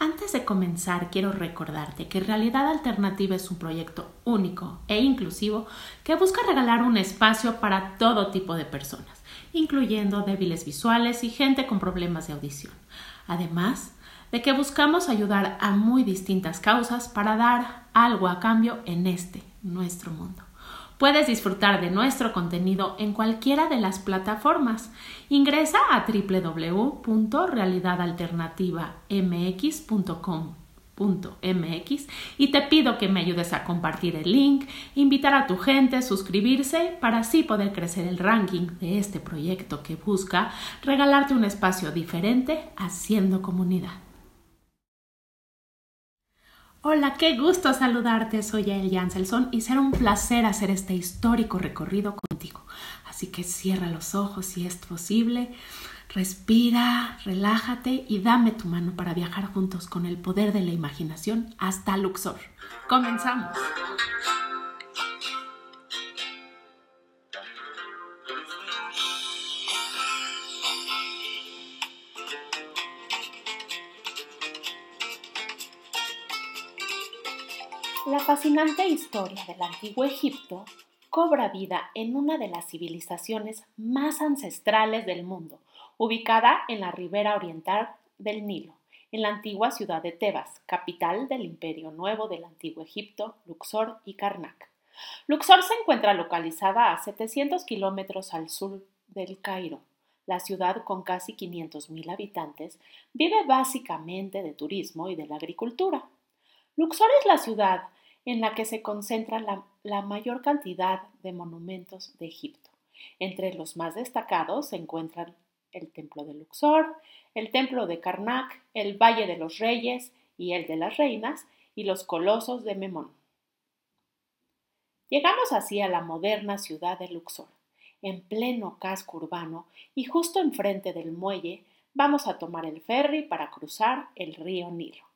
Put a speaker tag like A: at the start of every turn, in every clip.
A: Antes de comenzar, quiero recordarte que Realidad Alternativa es un proyecto único e inclusivo que busca regalar un espacio para todo tipo de personas, incluyendo débiles visuales y gente con problemas de audición. Además de que buscamos ayudar a muy distintas causas para dar algo a cambio en este, nuestro mundo. Puedes disfrutar de nuestro contenido en cualquiera de las plataformas. Ingresa a www.realidadalternativamx.com.mx y te pido que me ayudes a compartir el link, invitar a tu gente, suscribirse para así poder crecer el ranking de este proyecto que busca regalarte un espacio diferente haciendo comunidad. Hola, qué gusto saludarte. Soy Yael Janselson y será un placer hacer este histórico recorrido contigo. Así que cierra los ojos si es posible, respira, relájate y dame tu mano para viajar juntos con el poder de la imaginación hasta Luxor. Comenzamos. Fascinante historia del antiguo Egipto cobra vida en una de las civilizaciones más ancestrales del mundo, ubicada en la ribera oriental del Nilo, en la antigua ciudad de Tebas, capital del imperio nuevo del antiguo Egipto, Luxor y Karnak. Luxor se encuentra localizada a 700 kilómetros al sur del Cairo. La ciudad, con casi 500.000 habitantes, vive básicamente de turismo y de la agricultura. Luxor es la ciudad en la que se concentra la, mayor cantidad de monumentos de Egipto. Entre los más destacados se encuentran el Templo de Luxor, el Templo de Karnak, el Valle de los Reyes y el de las Reinas, y los Colosos de Memón. Llegamos así a la moderna ciudad de Luxor, en pleno casco urbano y justo enfrente del muelle vamos a tomar el ferry para cruzar el río Nilo.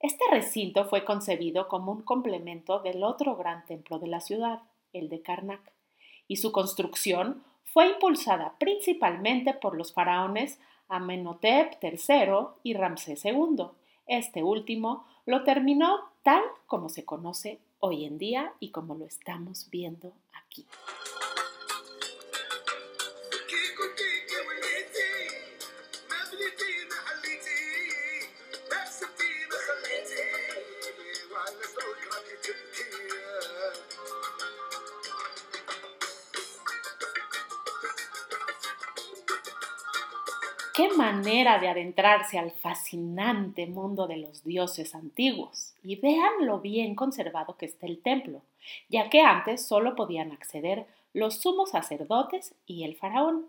A: Este recinto fue concebido como un complemento del otro gran templo de la ciudad, el de Karnak, y su construcción fue impulsada principalmente por los faraones Amenhotep III y Ramsés II. Este último lo terminó tal como se conoce hoy en día y como lo estamos viendo aquí. Qué manera de adentrarse al fascinante mundo de los dioses antiguos. Y vean lo bien conservado que está el templo, ya que antes solo podían acceder los sumos sacerdotes y el faraón.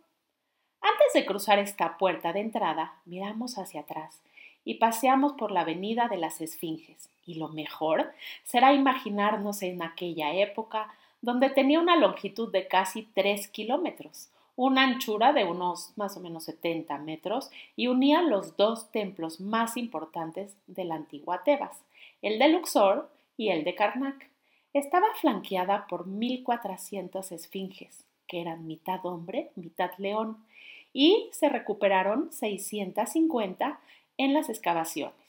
A: Antes de cruzar esta puerta de entrada, miramos hacia atrás y paseamos por la avenida de las Esfinges. Y lo mejor será imaginarnos en aquella época donde tenía una longitud de casi tres kilómetros, una anchura de unos más o menos 70 metros y unía los dos templos más importantes de la antigua Tebas, el de Luxor y el de Karnak. Estaba flanqueada por 1400 esfinges, que eran mitad hombre, mitad león, y se recuperaron 650 en las excavaciones.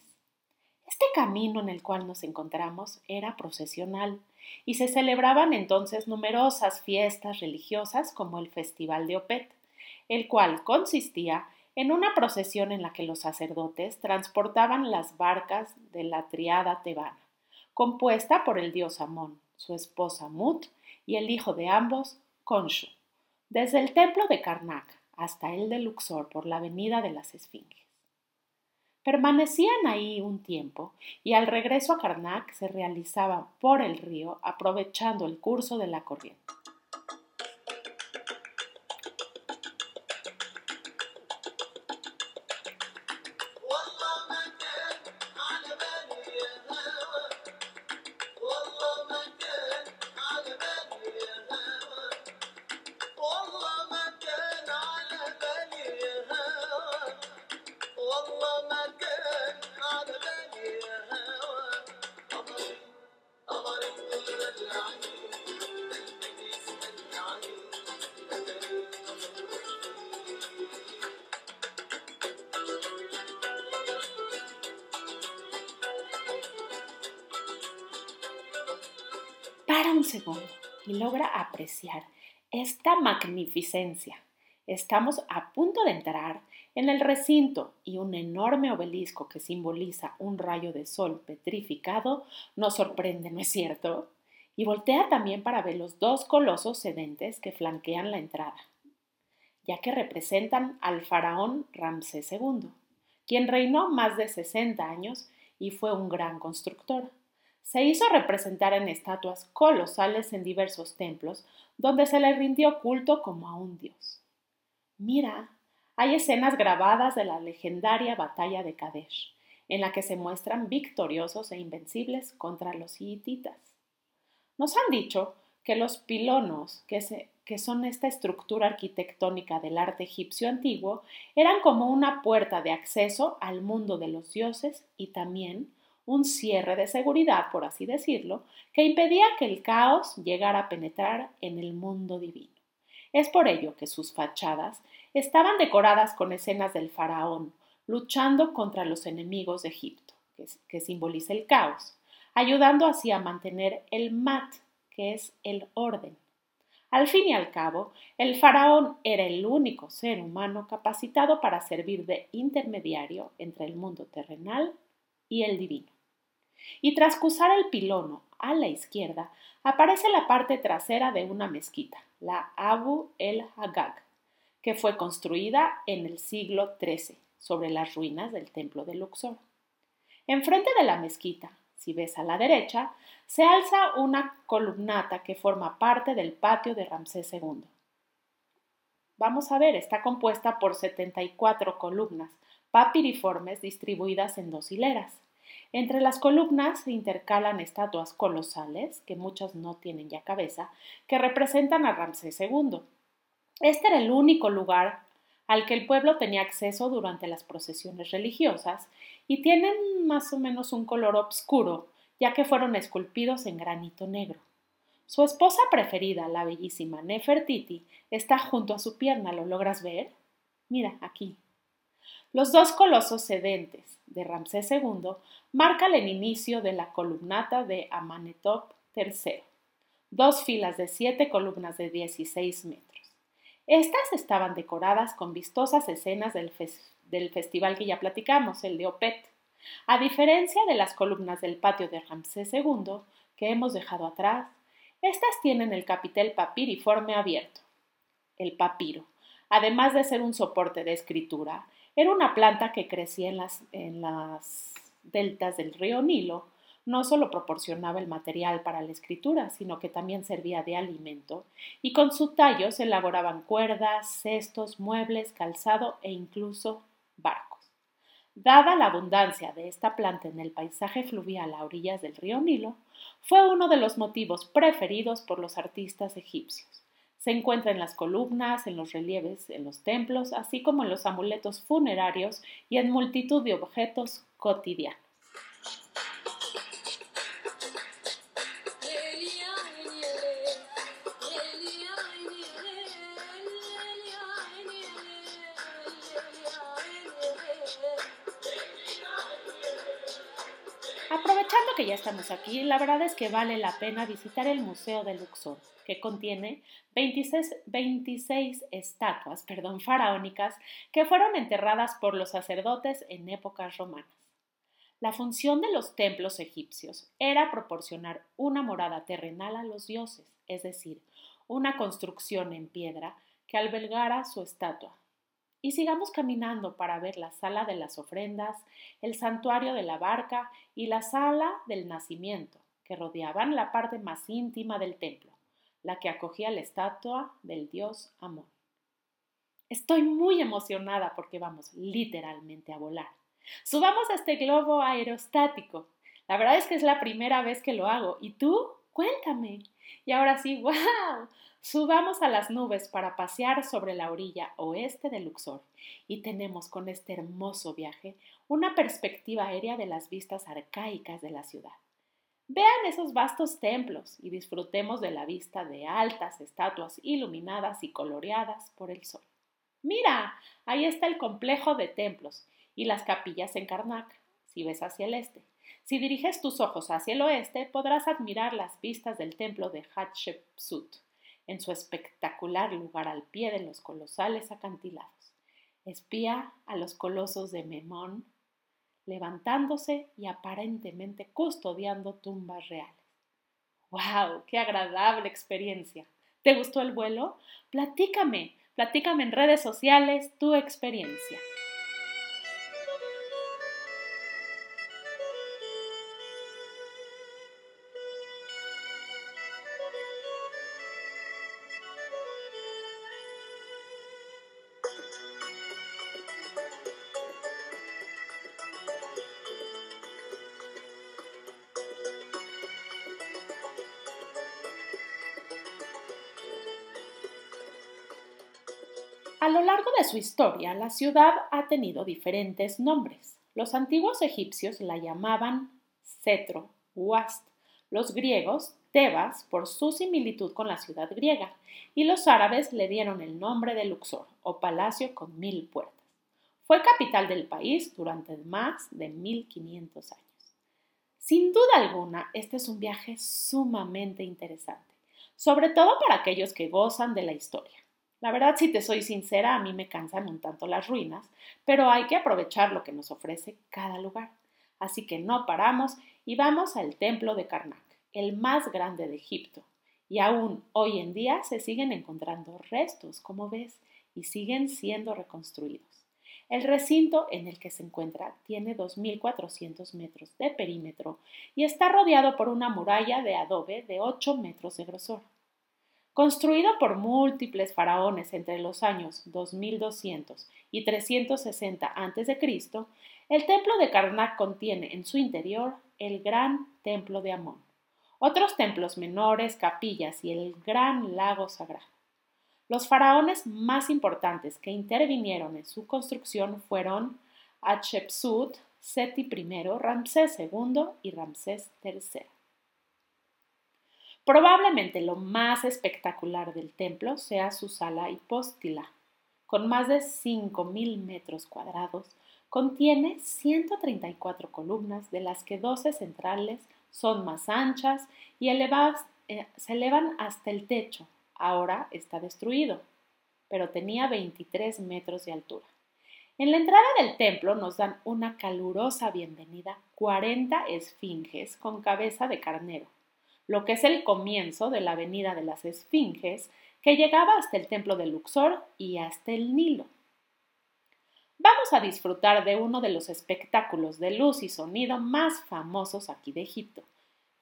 A: Este camino en el cual nos encontramos era procesional y se celebraban entonces numerosas fiestas religiosas como el Festival de Opet, el cual consistía en una procesión en la que los sacerdotes transportaban las barcas de la triada tebana, compuesta por el dios Amón, su esposa Mut y el hijo de ambos, Konshu, desde el templo de Karnak hasta el de Luxor por la avenida de las Esfinges. Permanecían ahí un tiempo y al regreso a Karnak se realizaban por el río aprovechando el curso de la corriente. Para un segundo y logra apreciar esta magnificencia. Estamos a punto de entrar en el recinto y un enorme obelisco que simboliza un rayo de sol petrificado nos sorprende, ¿no es cierto? Y voltea también para ver los dos colosos sedentes que flanquean la entrada, ya que representan al faraón Ramsés II, quien reinó más de 60 años y fue un gran constructor. Se hizo representar en estatuas colosales en diversos templos, donde se le rindió culto como a un dios. Mira, hay escenas grabadas de la legendaria batalla de Kadesh, en la que se muestran victoriosos e invencibles contra los hititas. Nos han dicho que los pilonos, que, que son esta estructura arquitectónica del arte egipcio antiguo, eran como una puerta de acceso al mundo de los dioses y también un cierre de seguridad, por así decirlo, que impedía que el caos llegara a penetrar en el mundo divino. Es por ello que sus fachadas estaban decoradas con escenas del faraón luchando contra los enemigos de Egipto, que, simboliza el caos, ayudando así a mantener el mat, que es el orden. Al fin y al cabo, el faraón era el único ser humano capacitado para servir de intermediario entre el mundo terrenal y el divino. Y tras cruzar el pilono a la izquierda, aparece la parte trasera de una mezquita, la Abu el Hagag, que fue construida en el siglo XIII sobre las ruinas del templo de Luxor. Enfrente de la mezquita, si ves a la derecha, se alza una columnata que forma parte del patio de Ramsés II. Vamos a ver, está compuesta por 74 columnas papiriformes distribuidas en dos hileras. Entre las columnas se intercalan estatuas colosales, que muchas no tienen ya cabeza, que representan a Ramsés II. Este era el único lugar al que el pueblo tenía acceso durante las procesiones religiosas y tienen más o menos un color oscuro, ya que fueron esculpidos en granito negro. Su esposa preferida, la bellísima Nefertiti, está junto a su pierna, ¿lo logras ver? Mira, aquí. Los dos colosos sedentes de Ramsés II marcan el inicio de la columnata de Amanetop III, dos filas de siete columnas de 16 metros. Estas estaban decoradas con vistosas escenas del, del festival que ya platicamos, el de Opet. A diferencia de las columnas del patio de Ramsés II, que hemos dejado atrás, estas tienen el capitel papiriforme abierto. El papiro, además de ser un soporte de escritura, era una planta que crecía en las, en las deltas del río Nilo. No solo proporcionaba el material para la escritura, sino que también servía de alimento, y con su tallo se elaboraban cuerdas, cestos, muebles, calzado e incluso barcos. Dada la abundancia de esta planta en el paisaje fluvial a orillas del río Nilo, fue uno de los motivos preferidos por los artistas egipcios. Se encuentra en las columnas, en los relieves, en los templos, así como en los amuletos funerarios y en multitud de objetos cotidianos. Aprovechando que ya estamos aquí, la verdad es que vale la pena visitar el Museo de Luxor que contiene 26, estatuas perdón, faraónicas que fueron enterradas por los sacerdotes en épocas romanas. La función de los templos egipcios era proporcionar una morada terrenal a los dioses, es decir, una construcción en piedra que albergara su estatua. Y sigamos caminando para ver la sala de las ofrendas, el santuario de la barca y la sala del nacimiento, que rodeaban la parte más íntima del templo la que acogía la estatua del dios Amón. Estoy muy emocionada porque vamos literalmente a volar. Subamos a este globo aerostático. La verdad es que es la primera vez que lo hago. ¿Y tú? Cuéntame. Y ahora sí, wow. Subamos a las nubes para pasear sobre la orilla oeste de Luxor y tenemos con este hermoso viaje una perspectiva aérea de las vistas arcaicas de la ciudad. Vean esos vastos templos y disfrutemos de la vista de altas estatuas iluminadas y coloreadas por el sol. Mira, ahí está el complejo de templos y las capillas en Karnak. si ves hacia el este. Si diriges tus ojos hacia el oeste, podrás admirar las vistas del templo de Hatshepsut, en su espectacular lugar al pie de los colosales acantilados. Espía a los colosos de Memón, levantándose y aparentemente custodiando tumbas reales. ¡Wow! ¡Qué agradable experiencia! ¿Te gustó el vuelo? Platícame, platícame en redes sociales tu experiencia. A lo largo de su historia, la ciudad ha tenido diferentes nombres. Los antiguos egipcios la llamaban Cetro, Uast, los griegos Tebas por su similitud con la ciudad griega, y los árabes le dieron el nombre de Luxor, o palacio con mil puertas. Fue capital del país durante más de 1500 años. Sin duda alguna, este es un viaje sumamente interesante, sobre todo para aquellos que gozan de la historia. La verdad, si te soy sincera, a mí me cansan un tanto las ruinas, pero hay que aprovechar lo que nos ofrece cada lugar. Así que no paramos y vamos al templo de Karnak, el más grande de Egipto. Y aún hoy en día se siguen encontrando restos, como ves, y siguen siendo reconstruidos. El recinto en el que se encuentra tiene 2.400 metros de perímetro y está rodeado por una muralla de adobe de 8 metros de grosor. Construido por múltiples faraones entre los años 2200 y 360 a.C., el templo de Karnak contiene en su interior el gran templo de Amón, otros templos menores, capillas y el gran lago sagrado. Los faraones más importantes que intervinieron en su construcción fueron Hatshepsut, Seti I, Ramsés II y Ramsés III. Probablemente lo más espectacular del templo sea su sala hipóstila. Con más de 5.000 metros cuadrados, contiene 134 columnas, de las que 12 centrales son más anchas y eh, se elevan hasta el techo. Ahora está destruido, pero tenía 23 metros de altura. En la entrada del templo nos dan una calurosa bienvenida 40 esfinges con cabeza de carnero lo que es el comienzo de la Avenida de las Esfinges, que llegaba hasta el Templo de Luxor y hasta el Nilo. Vamos a disfrutar de uno de los espectáculos de luz y sonido más famosos aquí de Egipto,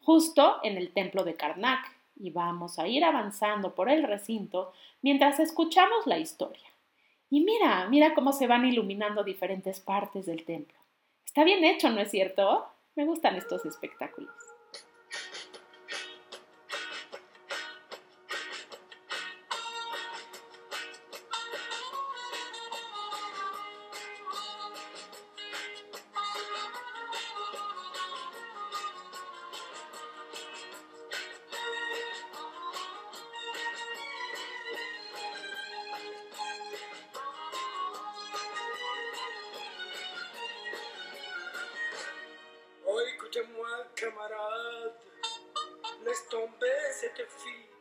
A: justo en el Templo de Karnak, y vamos a ir avanzando por el recinto mientras escuchamos la historia. Y mira, mira cómo se van iluminando diferentes partes del templo. Está bien hecho, ¿no es cierto? Me gustan estos espectáculos.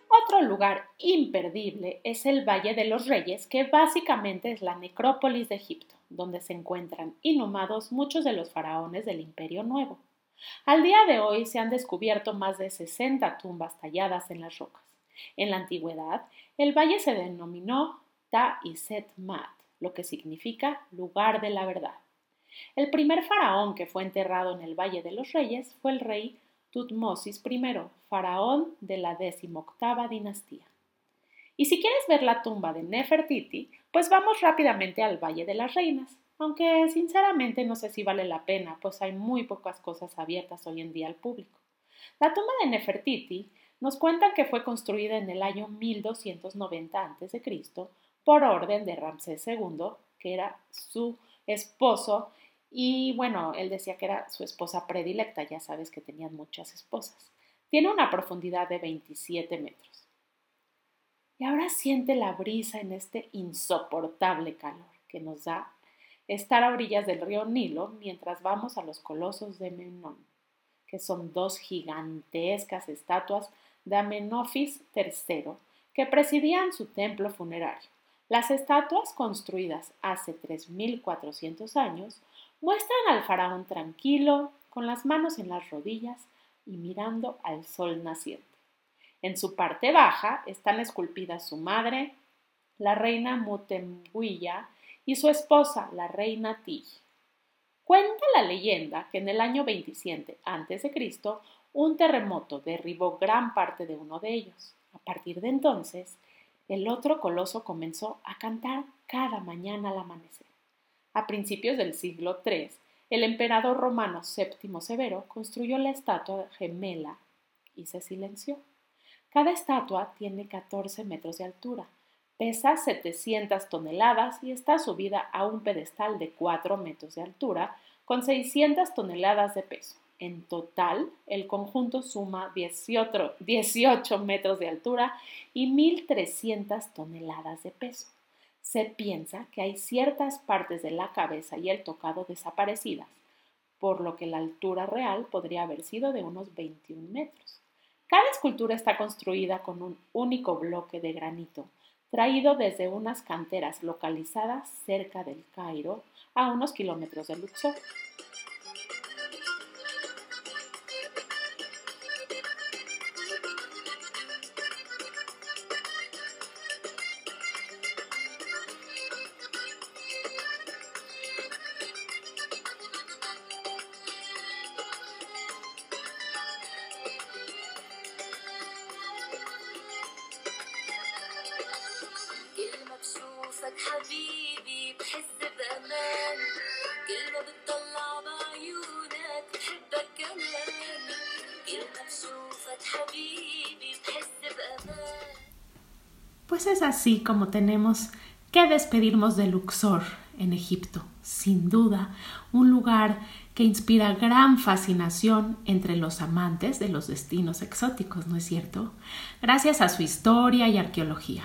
A: Otro lugar imperdible es el Valle de los Reyes, que básicamente es la necrópolis de Egipto, donde se encuentran inhumados muchos de los faraones del Imperio Nuevo. Al día de hoy se han descubierto más de 60 tumbas talladas en las rocas. En la antigüedad, el valle se denominó Ta Set Mat, lo que significa lugar de la verdad. El primer faraón que fue enterrado en el Valle de los Reyes fue el rey Tutmosis I, faraón de la decimoctava dinastía. Y si quieres ver la tumba de Nefertiti, pues vamos rápidamente al Valle de las Reinas, aunque sinceramente no sé si vale la pena, pues hay muy pocas cosas abiertas hoy en día al público. La tumba de Nefertiti nos cuentan que fue construida en el año 1290 a.C. por orden de Ramsés II, que era su esposo y bueno, él decía que era su esposa predilecta, ya sabes que tenían muchas esposas. Tiene una profundidad de 27 metros. Y ahora siente la brisa en este insoportable calor que nos da
B: estar a orillas del río Nilo mientras vamos a los colosos de Menón, que son dos gigantescas estatuas de Amenofis III que presidían su templo funerario. Las estatuas construidas hace 3.400 años muestran al faraón tranquilo, con las manos en las rodillas y mirando al sol naciente. En su parte baja están esculpidas su madre, la reina Mutembuya, y su esposa, la reina Tij. Cuenta la leyenda que en el año 27 a.C. un terremoto derribó gran parte de uno de ellos. A partir de entonces, el otro coloso comenzó a cantar cada mañana al amanecer. A principios del siglo III, el emperador romano Séptimo Severo construyó la estatua gemela y se silenció. Cada estatua tiene 14 metros de altura, pesa 700 toneladas y está subida a un pedestal de 4 metros de altura con 600 toneladas de peso. En total, el conjunto suma 18, 18 metros de altura y 1.300 toneladas de peso. Se piensa que hay ciertas partes de la cabeza y el tocado desaparecidas, por lo que la altura real podría haber sido de unos 21 metros. Cada escultura está construida con un único bloque de granito, traído desde unas canteras localizadas cerca del Cairo, a unos kilómetros de Luxor.
A: Es así como tenemos que despedirnos de Luxor en Egipto. Sin duda, un lugar que inspira gran fascinación entre los amantes de los destinos exóticos, ¿no es cierto? Gracias a su historia y arqueología.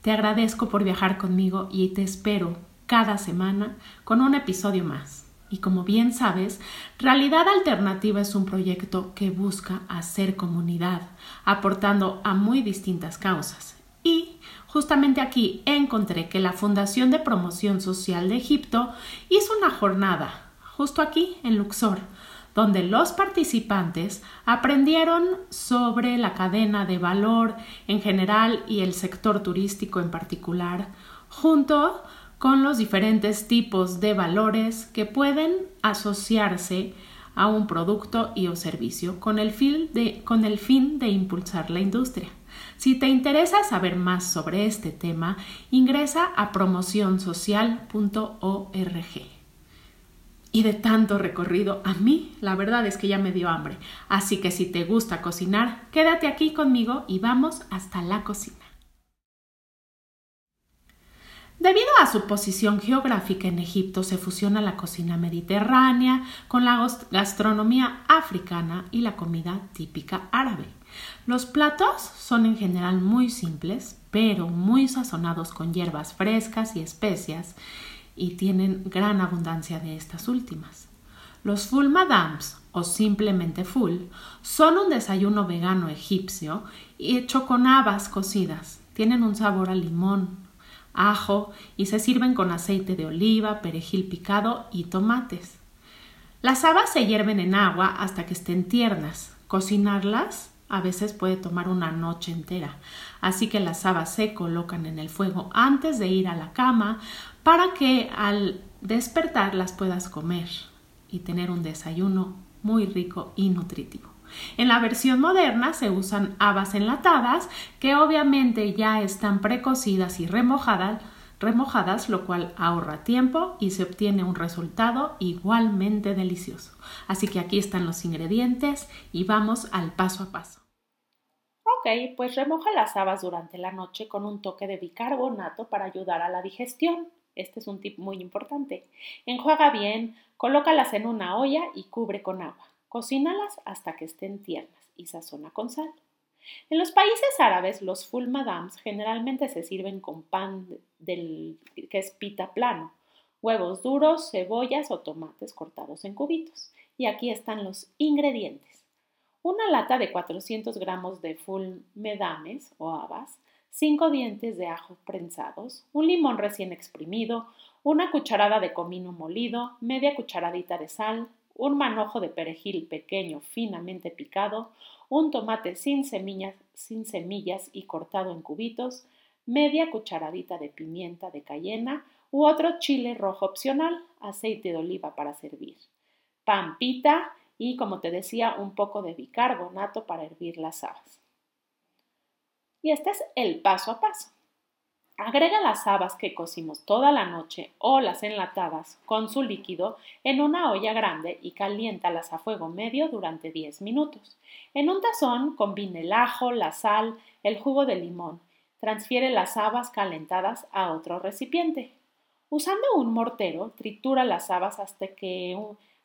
A: Te agradezco por viajar conmigo y te espero cada semana con un episodio más. Y como bien sabes, Realidad Alternativa es un proyecto que busca hacer comunidad, aportando a muy distintas causas. Y justamente aquí encontré que la Fundación de Promoción Social de Egipto hizo una jornada, justo aquí en Luxor, donde los participantes aprendieron sobre la cadena de valor en general y el sector turístico en particular, junto con los diferentes tipos de valores que pueden asociarse a un producto y o servicio con el fin de, con el fin de impulsar la industria. Si te interesa saber más sobre este tema, ingresa a promocionsocial.org y de tanto recorrido, a mí la verdad es que ya me dio hambre. Así que si te gusta cocinar, quédate aquí conmigo y vamos hasta la cocina. Debido a su posición geográfica en Egipto, se fusiona la cocina mediterránea con la gastronomía africana y la comida típica árabe. Los platos son en general muy simples, pero muy sazonados con hierbas frescas y especias, y tienen gran abundancia de estas últimas. Los full madams o simplemente full son un desayuno vegano egipcio hecho con habas cocidas. Tienen un sabor a limón, ajo y se sirven con aceite de oliva, perejil picado y tomates. Las habas se hierven en agua hasta que estén tiernas. Cocinarlas a veces puede tomar una noche entera, así que las habas se colocan en el fuego antes de ir a la cama para que al despertar las puedas comer y tener un desayuno muy rico y nutritivo. En la versión moderna se usan habas enlatadas que obviamente ya están precocidas y remojadas, remojadas, lo cual ahorra tiempo y se obtiene un resultado igualmente delicioso. Así que aquí están los ingredientes y vamos al paso a paso.
B: Ok, pues remoja las habas durante la noche con un toque de bicarbonato para ayudar a la digestión. Este es un tip muy importante. Enjuaga bien, colócalas en una olla y cubre con agua. Cocínalas hasta que estén tiernas y sazona con sal. En los países árabes, los full madams generalmente se sirven con pan que es pita plano,
A: huevos duros, cebollas o tomates cortados en cubitos. Y aquí están los ingredientes. Una lata de 400 gramos de full medames o habas, 5 dientes de ajo prensados, un limón recién exprimido, una cucharada de comino molido, media cucharadita de sal, un manojo de perejil pequeño finamente picado, un tomate sin semillas, sin semillas y cortado en cubitos, media cucharadita de pimienta de cayena u otro chile rojo opcional, aceite de oliva para servir, pampita y, como te decía, un poco de bicarbonato para hervir las habas. Y este es el paso a paso. Agrega las habas que cocimos toda la noche o las enlatadas con su líquido en una olla grande y caliéntalas a fuego medio durante 10 minutos. En un tazón combine el ajo, la sal, el jugo de limón. Transfiere las habas calentadas a otro recipiente. Usando un mortero, tritura las habas hasta que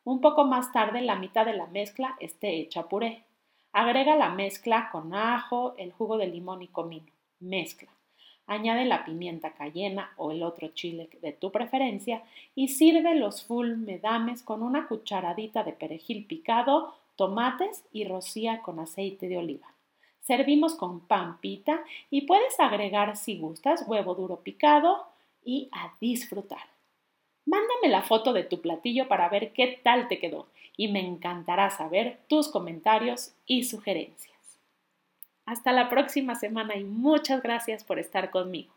A: un poco más tarde la mitad de la mezcla esté hecha puré. Agrega la mezcla con ajo, el jugo de limón y comino. Mezcla. Añade la pimienta cayena o el otro chile de tu preferencia y sirve los full medames con una cucharadita de perejil picado, tomates y rocía con aceite de oliva. Servimos con pan pita y puedes agregar si gustas huevo duro picado y a disfrutar. Mándame la foto de tu platillo para ver qué tal te quedó y me encantará saber tus comentarios y sugerencias. Hasta la próxima semana y muchas gracias por estar conmigo.